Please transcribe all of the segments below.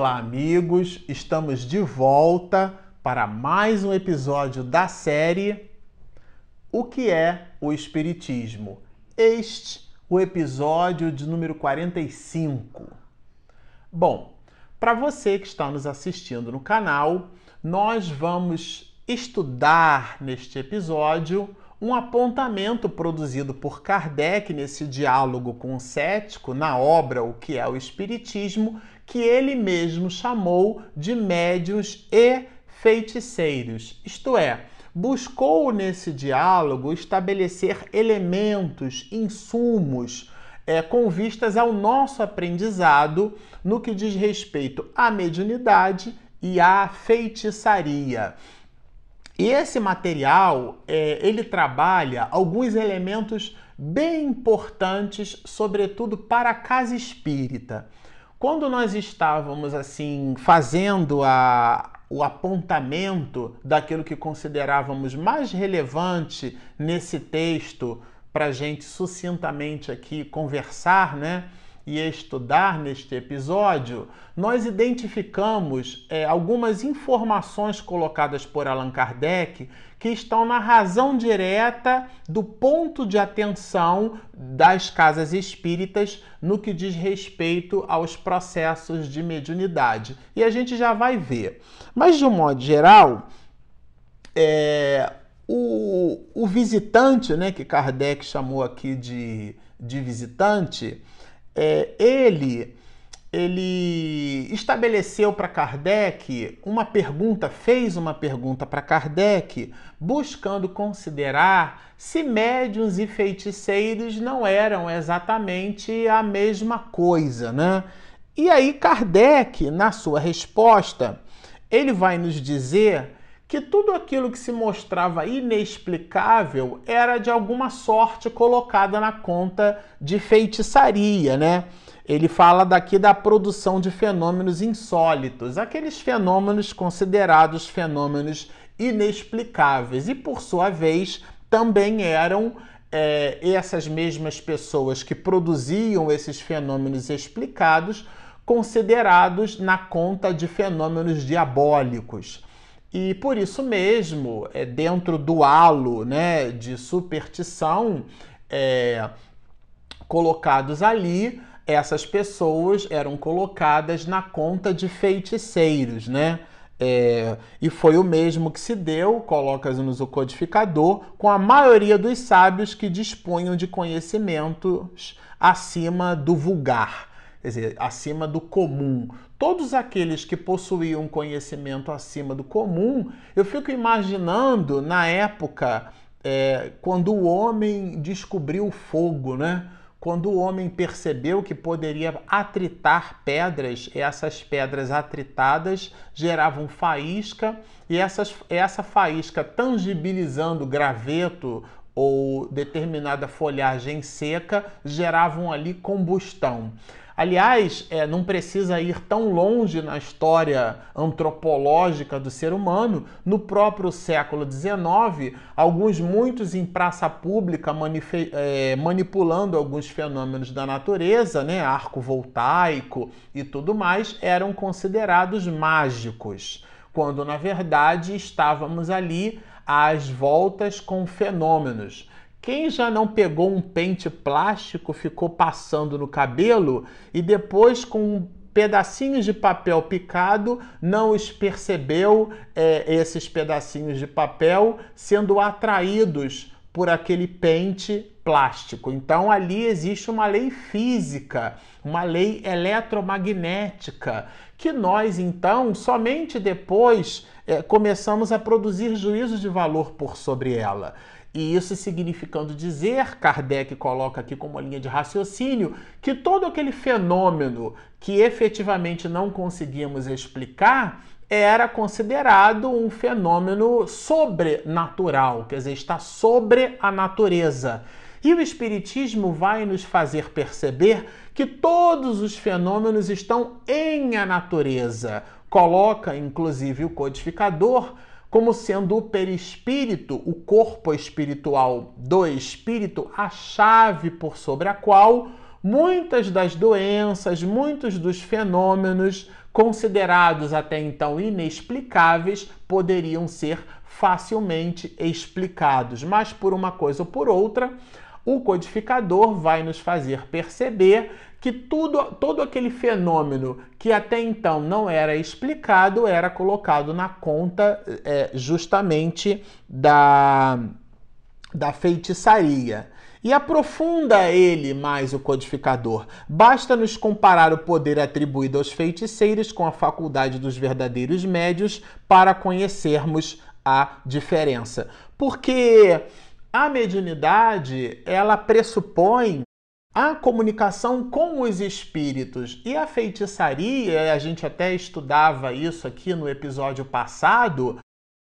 Olá, amigos! Estamos de volta para mais um episódio da série O que é o Espiritismo? Este, o episódio de número 45. Bom, para você que está nos assistindo no canal, nós vamos estudar neste episódio um apontamento produzido por Kardec nesse diálogo com o cético na obra O que é o Espiritismo, que ele mesmo chamou de médios e feiticeiros. Isto é, buscou nesse diálogo estabelecer elementos, insumos, é, com vistas ao nosso aprendizado no que diz respeito à mediunidade e à feitiçaria. E esse material, é, ele trabalha alguns elementos bem importantes, sobretudo para a casa espírita. Quando nós estávamos assim fazendo a, o apontamento daquilo que considerávamos mais relevante nesse texto para gente sucintamente aqui conversar, né? e estudar neste episódio, nós identificamos é, algumas informações colocadas por Allan Kardec que estão na razão direta do ponto de atenção das casas espíritas no que diz respeito aos processos de mediunidade. E a gente já vai ver. Mas, de um modo geral, é, o, o visitante, né, que Kardec chamou aqui de, de visitante, é, ele ele estabeleceu para Kardec uma pergunta, fez uma pergunta para Kardec, buscando considerar se médiuns e feiticeiros não eram exatamente a mesma coisa, né? E aí Kardec, na sua resposta, ele vai nos dizer que tudo aquilo que se mostrava inexplicável era de alguma sorte colocada na conta de feitiçaria, né? Ele fala daqui da produção de fenômenos insólitos, aqueles fenômenos considerados fenômenos inexplicáveis, e por sua vez também eram é, essas mesmas pessoas que produziam esses fenômenos explicados considerados na conta de fenômenos diabólicos. E por isso mesmo, é, dentro do halo né, de superstição é, colocados ali, essas pessoas eram colocadas na conta de feiticeiros, né? É, e foi o mesmo que se deu, coloca-nos o codificador, com a maioria dos sábios que dispunham de conhecimentos acima do vulgar quer dizer, acima do comum. Todos aqueles que possuíam conhecimento acima do comum, eu fico imaginando na época é, quando o homem descobriu o fogo, né? Quando o homem percebeu que poderia atritar pedras, essas pedras atritadas geravam faísca e essas, essa faísca tangibilizando graveto ou determinada folhagem seca geravam ali combustão. Aliás, é, não precisa ir tão longe na história antropológica do ser humano. No próprio século XIX, alguns muitos em praça pública é, manipulando alguns fenômenos da natureza, né, arco voltaico e tudo mais, eram considerados mágicos, quando na verdade estávamos ali às voltas com fenômenos. Quem já não pegou um pente plástico, ficou passando no cabelo e depois com pedacinhos de papel picado não os percebeu é, esses pedacinhos de papel sendo atraídos por aquele pente plástico. Então ali existe uma lei física, uma lei eletromagnética que nós então somente depois é, começamos a produzir juízos de valor por sobre ela. E isso significando dizer, Kardec coloca aqui como linha de raciocínio, que todo aquele fenômeno que efetivamente não conseguimos explicar era considerado um fenômeno sobrenatural, quer dizer, está sobre a natureza. E o Espiritismo vai nos fazer perceber que todos os fenômenos estão em a natureza. Coloca, inclusive, o codificador como sendo o perispírito, o corpo espiritual do espírito, a chave por sobre a qual muitas das doenças, muitos dos fenômenos considerados até então inexplicáveis, poderiam ser facilmente explicados. Mas por uma coisa ou por outra, o codificador vai nos fazer perceber que tudo, todo aquele fenômeno que até então não era explicado era colocado na conta é, justamente da, da feitiçaria. E aprofunda ele mais o codificador. Basta nos comparar o poder atribuído aos feiticeiros com a faculdade dos verdadeiros médios para conhecermos a diferença. Porque a mediunidade, ela pressupõe a comunicação com os espíritos e a feitiçaria, a gente até estudava isso aqui no episódio passado,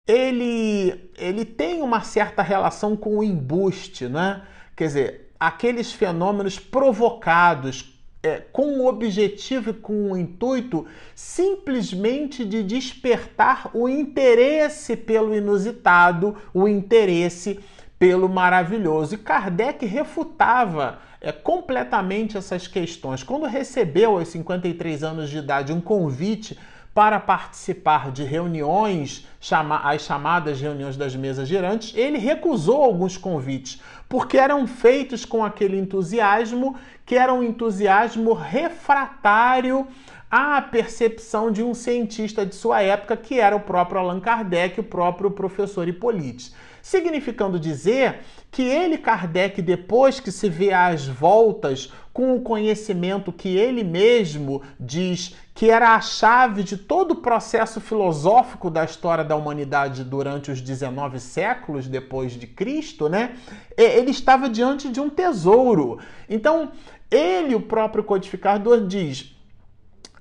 ele, ele tem uma certa relação com o embuste, né? Quer dizer, aqueles fenômenos provocados é, com o objetivo e com o intuito simplesmente de despertar o interesse pelo inusitado, o interesse pelo maravilhoso. E Kardec refutava é, completamente essas questões. Quando recebeu, aos 53 anos de idade, um convite para participar de reuniões, chama, as chamadas reuniões das mesas girantes, ele recusou alguns convites, porque eram feitos com aquele entusiasmo que era um entusiasmo refratário à percepção de um cientista de sua época, que era o próprio Allan Kardec, o próprio professor Hippolyte significando dizer que ele, Kardec, depois que se vê às voltas com o conhecimento que ele mesmo diz que era a chave de todo o processo filosófico da história da humanidade durante os 19 séculos depois de Cristo, né? Ele estava diante de um tesouro. Então, ele, o próprio codificador, diz: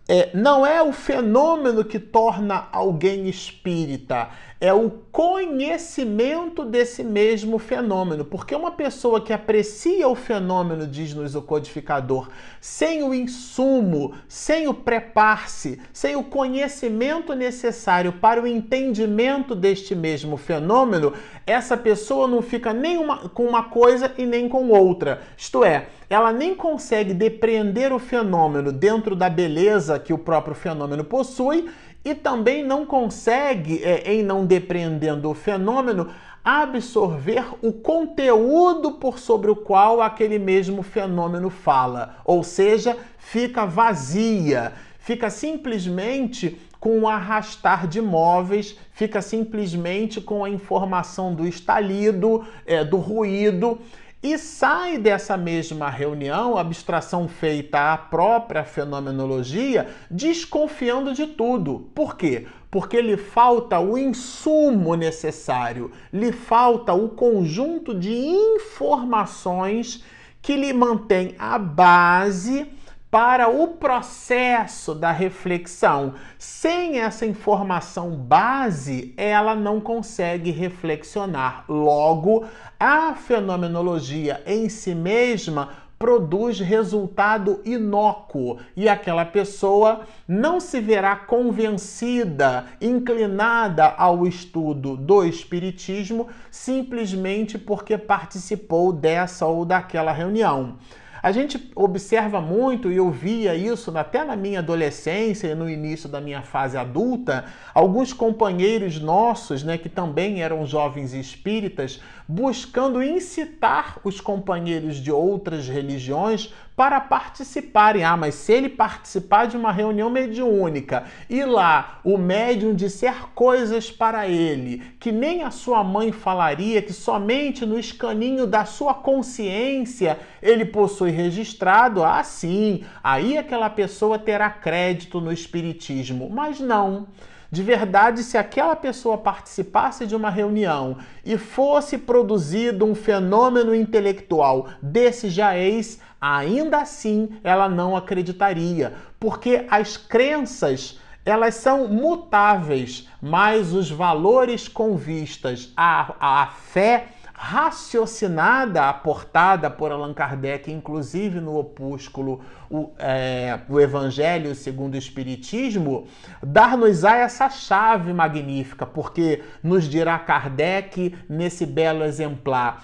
é, não é o fenômeno que torna alguém espírita, é o conhecimento desse mesmo fenômeno. Porque uma pessoa que aprecia o fenômeno, diz-nos o codificador, sem o insumo, sem o prepar-se, sem o conhecimento necessário para o entendimento deste mesmo fenômeno, essa pessoa não fica nem uma, com uma coisa e nem com outra. Isto é, ela nem consegue depreender o fenômeno dentro da beleza que o próprio fenômeno possui e também não consegue, é, em não depreendendo o fenômeno, absorver o conteúdo por sobre o qual aquele mesmo fenômeno fala, ou seja, fica vazia, fica simplesmente com o arrastar de móveis, fica simplesmente com a informação do estalido, é, do ruído e sai dessa mesma reunião, abstração feita à própria fenomenologia, desconfiando de tudo. Por quê? Porque lhe falta o insumo necessário, lhe falta o conjunto de informações que lhe mantém a base para o processo da reflexão. Sem essa informação base, ela não consegue reflexionar. Logo, a fenomenologia em si mesma produz resultado inócuo e aquela pessoa não se verá convencida, inclinada ao estudo do Espiritismo simplesmente porque participou dessa ou daquela reunião. A gente observa muito, e eu via isso até na minha adolescência e no início da minha fase adulta, alguns companheiros nossos, né, que também eram jovens espíritas, buscando incitar os companheiros de outras religiões para participarem. Ah, mas se ele participar de uma reunião mediúnica e lá o médium disser coisas para ele que nem a sua mãe falaria, que somente no escaninho da sua consciência ele possui registrado, ah, sim, aí aquela pessoa terá crédito no espiritismo. Mas não. De verdade, se aquela pessoa participasse de uma reunião e fosse produzido um fenômeno intelectual desse jaez, ainda assim ela não acreditaria, porque as crenças elas são mutáveis, mas os valores com vistas à, à fé raciocinada, aportada por Allan Kardec, inclusive no opúsculo o, é, o Evangelho segundo o Espiritismo, dar-nos-á essa chave magnífica, porque nos dirá Kardec nesse belo exemplar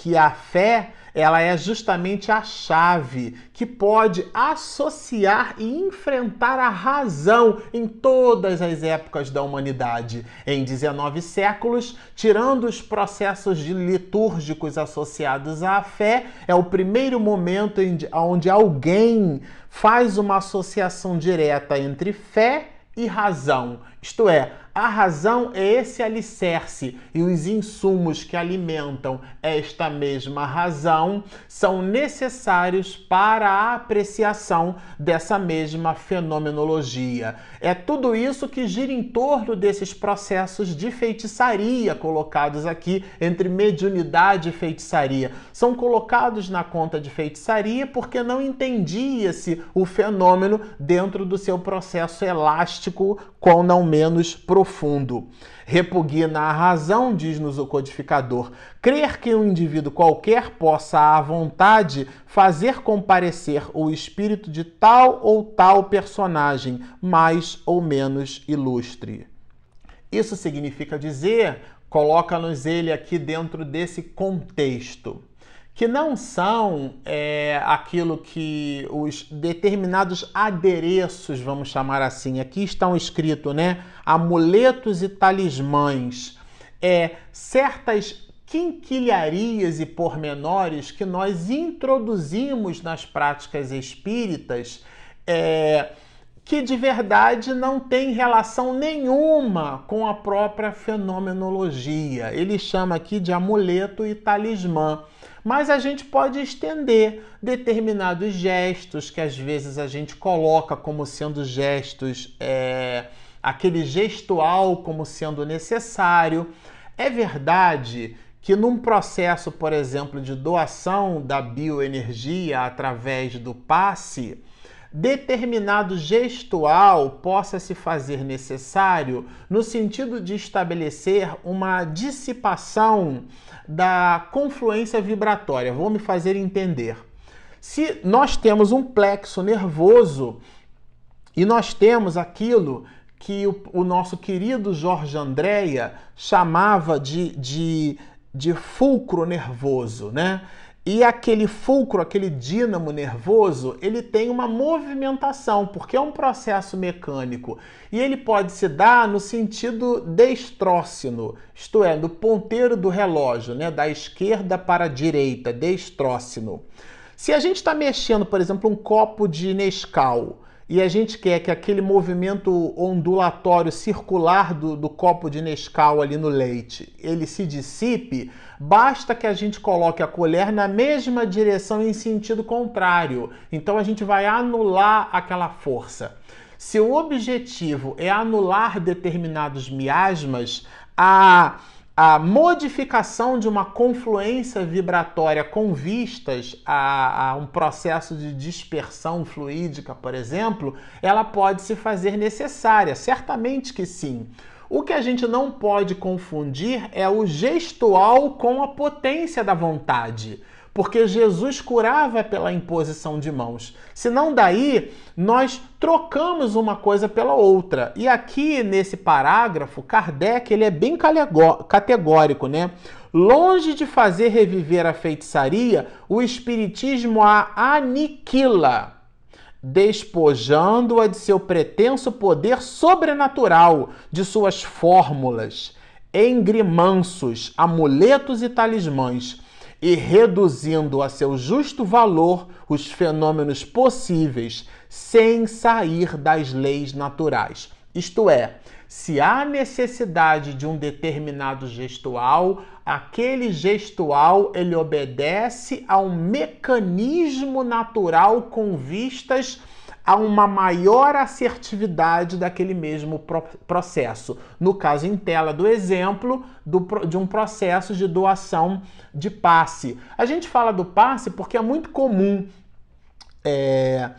que a fé ela é justamente a chave que pode associar e enfrentar a razão em todas as épocas da humanidade. Em 19 séculos, tirando os processos litúrgicos associados à fé, é o primeiro momento onde alguém faz uma associação direta entre fé e razão. Isto é, a razão é esse alicerce e os insumos que alimentam esta mesma razão são necessários para a apreciação dessa mesma fenomenologia. É tudo isso que gira em torno desses processos de feitiçaria colocados aqui entre mediunidade e feitiçaria. São colocados na conta de feitiçaria porque não entendia-se o fenômeno dentro do seu processo elástico, com não menos profundo profundo. Repugna a razão, diz-nos o codificador. Crer que um indivíduo qualquer possa, à vontade, fazer comparecer o espírito de tal ou tal personagem, mais ou menos ilustre. Isso significa dizer, coloca-nos ele aqui dentro desse contexto que não são é, aquilo que os determinados adereços, vamos chamar assim, aqui estão escritos, né? Amuletos e talismãs, é, certas quinquilharias e pormenores que nós introduzimos nas práticas espíritas. É, que de verdade não tem relação nenhuma com a própria fenomenologia. Ele chama aqui de amuleto e talismã mas a gente pode estender determinados gestos que às vezes a gente coloca como sendo gestos, é, aquele gestual como sendo necessário. É verdade que num processo, por exemplo, de doação da bioenergia através do passe, determinado gestual possa se fazer necessário no sentido de estabelecer uma dissipação da confluência vibratória. Vou me fazer entender. Se nós temos um plexo nervoso e nós temos aquilo que o, o nosso querido Jorge Andréia chamava de, de, de fulcro nervoso, né? E aquele fulcro, aquele dínamo nervoso, ele tem uma movimentação, porque é um processo mecânico. E ele pode se dar no sentido destrócino, isto é, do ponteiro do relógio, né? da esquerda para a direita, destrócino. Se a gente está mexendo, por exemplo, um copo de Nescau, e a gente quer que aquele movimento ondulatório circular do, do, copo de Nescau ali no leite, ele se dissipe, basta que a gente coloque a colher na mesma direção em sentido contrário. Então a gente vai anular aquela força. Se o objetivo é anular determinados miasmas, a a modificação de uma confluência vibratória com vistas a, a, um processo de dispersão fluídica, por exemplo, ela pode se fazer necessária, certamente que sim. O que a gente não pode confundir é o gestual com a potência da vontade porque Jesus curava pela imposição de mãos. Senão daí nós trocamos uma coisa pela outra. E aqui nesse parágrafo, Kardec ele é bem categórico, né? Longe de fazer reviver a feitiçaria, o espiritismo a aniquila, despojando-a de seu pretenso poder sobrenatural, de suas fórmulas, engrimanços, amuletos e talismãs e reduzindo a seu justo valor os fenômenos possíveis sem sair das leis naturais. Isto é, se há necessidade de um determinado gestual, aquele gestual ele obedece a um mecanismo natural com vistas a uma maior assertividade daquele mesmo processo. No caso em tela do exemplo do, de um processo de doação de passe. A gente fala do passe porque é muito comum. É,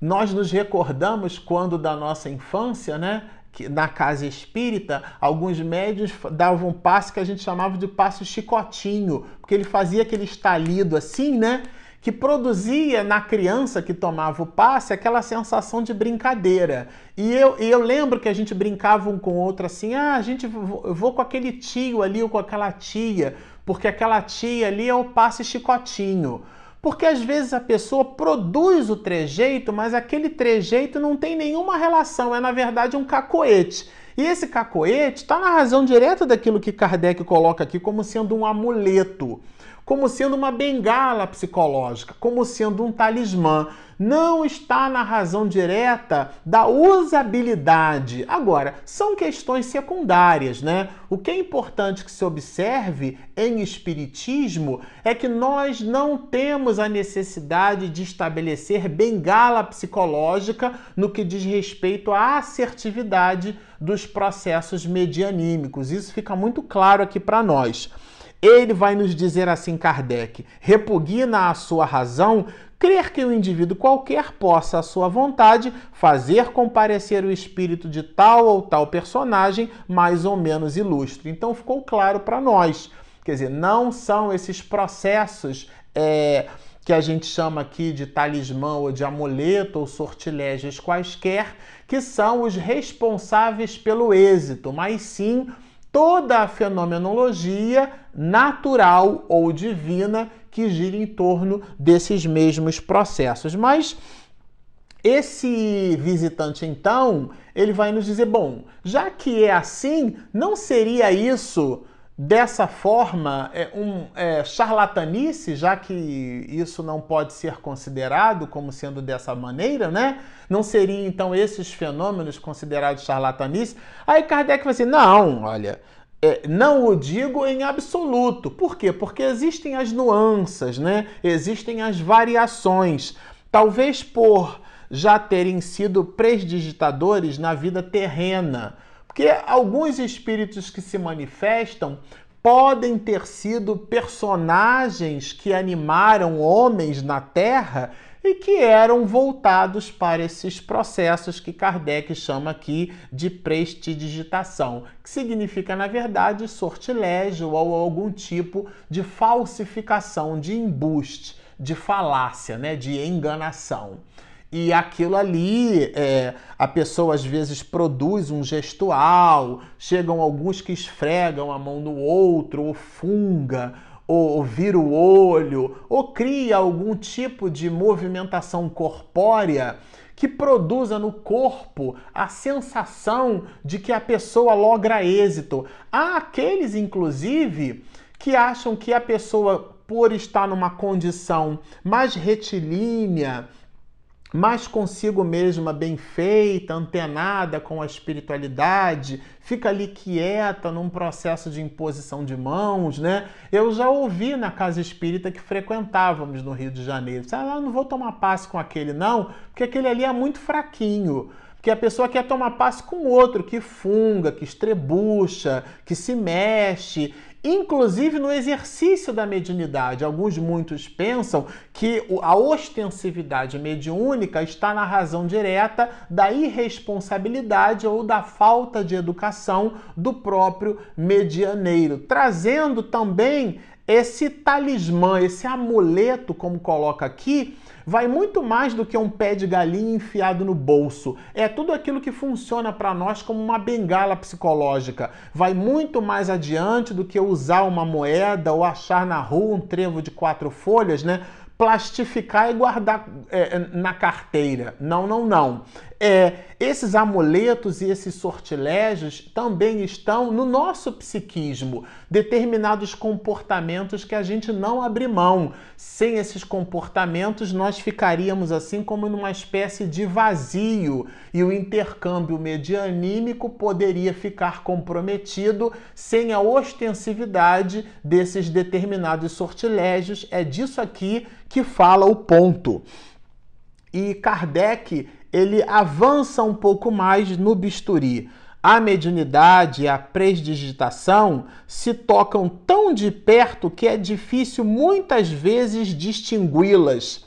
nós nos recordamos quando da nossa infância, né? Que na casa espírita, alguns médios davam um passe que a gente chamava de passe chicotinho, porque ele fazia aquele estalido assim, né? que produzia na criança que tomava o passe aquela sensação de brincadeira. E eu, eu lembro que a gente brincava um com o outro assim: ah, a gente eu vou com aquele tio ali ou com aquela tia, porque aquela tia ali é o passe chicotinho. Porque às vezes a pessoa produz o trejeito, mas aquele trejeito não tem nenhuma relação, é na verdade um cacoete. E esse cacoete está na razão direta daquilo que Kardec coloca aqui como sendo um amuleto como sendo uma bengala psicológica, como sendo um talismã. Não está na razão direta da usabilidade. Agora, são questões secundárias, né? O que é importante que se observe em espiritismo é que nós não temos a necessidade de estabelecer bengala psicológica no que diz respeito à assertividade dos processos medianímicos. Isso fica muito claro aqui para nós. Ele vai nos dizer assim, Kardec: repugna a sua razão crer que o um indivíduo qualquer possa, à sua vontade, fazer comparecer o espírito de tal ou tal personagem mais ou menos ilustre. Então ficou claro para nós. Quer dizer, não são esses processos. É, que a gente chama aqui de talismã ou de amuleto ou sortilégios quaisquer, que são os responsáveis pelo êxito, mas sim toda a fenomenologia natural ou divina que gira em torno desses mesmos processos. Mas esse visitante, então, ele vai nos dizer: bom, já que é assim, não seria isso dessa forma é, um é, charlatanice, já que isso não pode ser considerado como sendo dessa maneira, né? Não seriam então esses fenômenos considerados charlatanice? Aí Kardec vai dizer: não, olha, é, não o digo em absoluto. Por quê? Porque existem as nuances, né? Existem as variações. Talvez por já terem sido presdigitadores na vida terrena porque alguns espíritos que se manifestam podem ter sido personagens que animaram homens na Terra e que eram voltados para esses processos que Kardec chama aqui de prestidigitação, que significa, na verdade, sortilégio ou algum tipo de falsificação, de embuste, de falácia, né, de enganação. E aquilo ali, é, a pessoa às vezes produz um gestual, chegam alguns que esfregam a mão no outro, ou funga, ou, ou vira o olho, ou cria algum tipo de movimentação corpórea que produza no corpo a sensação de que a pessoa logra êxito. Há aqueles, inclusive, que acham que a pessoa, por estar numa condição mais retilínea, mais consigo mesma bem feita, antenada com a espiritualidade, fica ali quieta num processo de imposição de mãos, né? Eu já ouvi na casa espírita que frequentávamos no Rio de Janeiro. Ah, não vou tomar passe com aquele não, porque aquele ali é muito fraquinho. Porque a pessoa quer tomar passe com outro que funga, que estrebucha, que se mexe inclusive no exercício da mediunidade. Alguns muitos pensam que a ostensividade mediúnica está na razão direta da irresponsabilidade ou da falta de educação do próprio medianeiro, trazendo também esse talismã, esse amuleto, como coloca aqui, vai muito mais do que um pé de galinha enfiado no bolso. É tudo aquilo que funciona para nós como uma bengala psicológica. Vai muito mais adiante do que usar uma moeda ou achar na rua um trevo de quatro folhas, né? plastificar e guardar é, na carteira. Não, não, não. É, esses amuletos e esses sortilégios também estão no nosso psiquismo, determinados comportamentos que a gente não abre mão. Sem esses comportamentos, nós ficaríamos assim como numa espécie de vazio e o intercâmbio medianímico poderia ficar comprometido sem a ostensividade desses determinados sortilégios. É disso aqui que fala o ponto. E Kardec ele avança um pouco mais no bisturi. A mediunidade e a presdigitação se tocam tão de perto que é difícil muitas vezes distingui-las.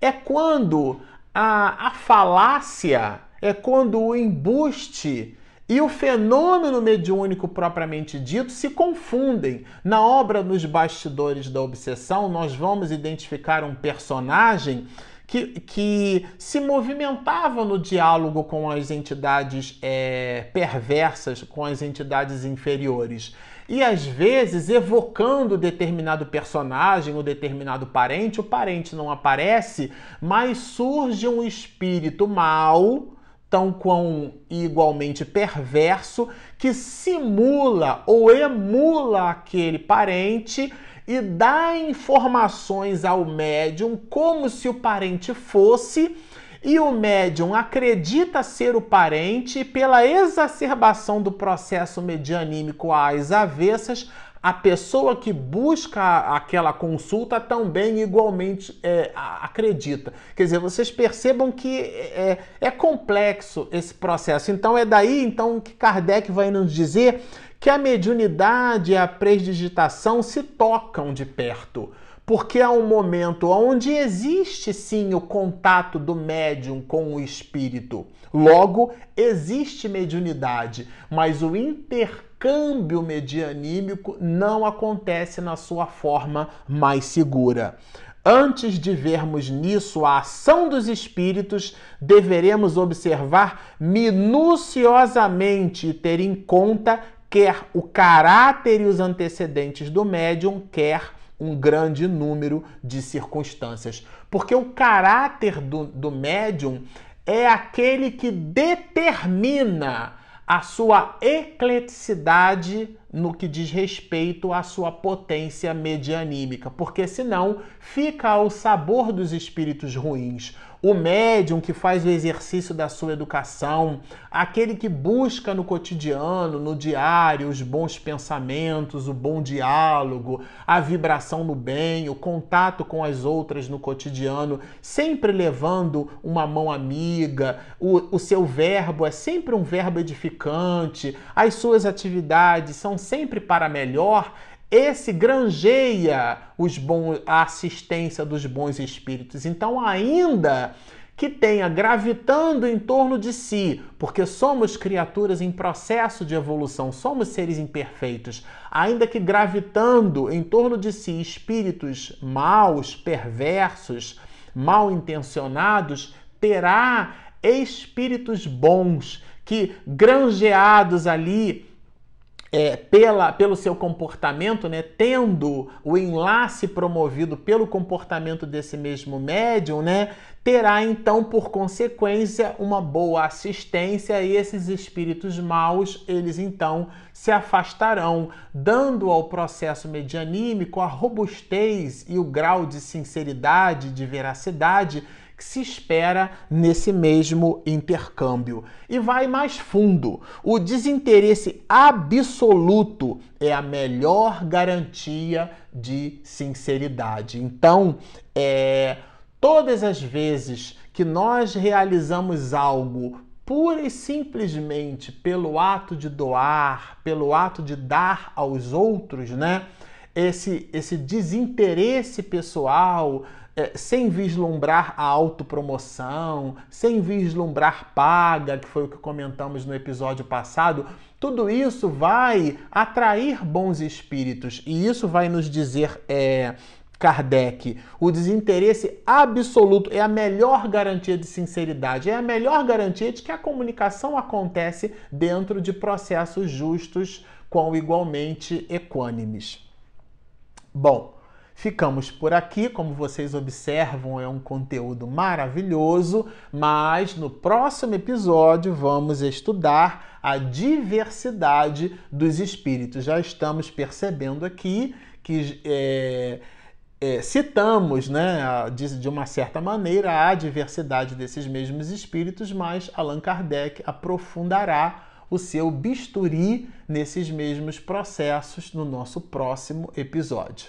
É quando a, a falácia, é quando o embuste e o fenômeno mediúnico propriamente dito se confundem. Na obra Nos Bastidores da Obsessão, nós vamos identificar um personagem que, que se movimentavam no diálogo com as entidades é, perversas, com as entidades inferiores. E às vezes, evocando determinado personagem ou determinado parente, o parente não aparece, mas surge um espírito mau tão quão igualmente perverso que simula ou emula aquele parente e dá informações ao médium como se o parente fosse e o médium acredita ser o parente e pela exacerbação do processo medianímico às avessas a pessoa que busca aquela consulta também igualmente é, acredita. Quer dizer, vocês percebam que é, é complexo esse processo. Então é daí então que Kardec vai nos dizer que a mediunidade e a presdigitação se tocam de perto porque é um momento onde existe sim o contato do médium com o espírito. Logo, existe mediunidade, mas o intercâmbio medianímico não acontece na sua forma mais segura. Antes de vermos nisso a ação dos espíritos, deveremos observar minuciosamente e ter em conta quer o caráter e os antecedentes do médium, quer um grande número de circunstâncias. Porque o caráter do, do médium é aquele que determina a sua ecleticidade no que diz respeito à sua potência medianímica, porque senão fica ao sabor dos espíritos ruins o médium que faz o exercício da sua educação, aquele que busca no cotidiano, no diário, os bons pensamentos, o bom diálogo, a vibração no bem, o contato com as outras no cotidiano, sempre levando uma mão amiga, o, o seu verbo é sempre um verbo edificante, as suas atividades são sempre para melhor esse granjeia os bons, a assistência dos bons espíritos. Então, ainda que tenha gravitando em torno de si, porque somos criaturas em processo de evolução, somos seres imperfeitos, ainda que gravitando em torno de si espíritos maus, perversos, mal intencionados, terá espíritos bons que, granjeados ali é, pela, pelo seu comportamento, né, tendo o enlace promovido pelo comportamento desse mesmo médium, né, terá então por consequência uma boa assistência e esses espíritos maus, eles então se afastarão, dando ao processo medianímico a robustez e o grau de sinceridade, de veracidade que se espera nesse mesmo intercâmbio. E vai mais fundo. O desinteresse absoluto é a melhor garantia de sinceridade. Então, é, todas as vezes que nós realizamos algo pura e simplesmente pelo ato de doar, pelo ato de dar aos outros, né? Esse, esse desinteresse pessoal, é, sem vislumbrar a autopromoção, sem vislumbrar paga, que foi o que comentamos no episódio passado, tudo isso vai atrair bons espíritos e isso vai nos dizer. É, Kardec, o desinteresse absoluto é a melhor garantia de sinceridade, é a melhor garantia de que a comunicação acontece dentro de processos justos com igualmente equânimes. Bom, Ficamos por aqui, como vocês observam, é um conteúdo maravilhoso, mas no próximo episódio vamos estudar a diversidade dos espíritos. Já estamos percebendo aqui que é, é, citamos, né, de, de uma certa maneira, a diversidade desses mesmos espíritos, mas Allan Kardec aprofundará o seu bisturi nesses mesmos processos no nosso próximo episódio.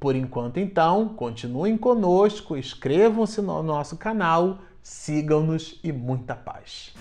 Por enquanto, então, continuem conosco, inscrevam-se no nosso canal, sigam-nos e muita paz.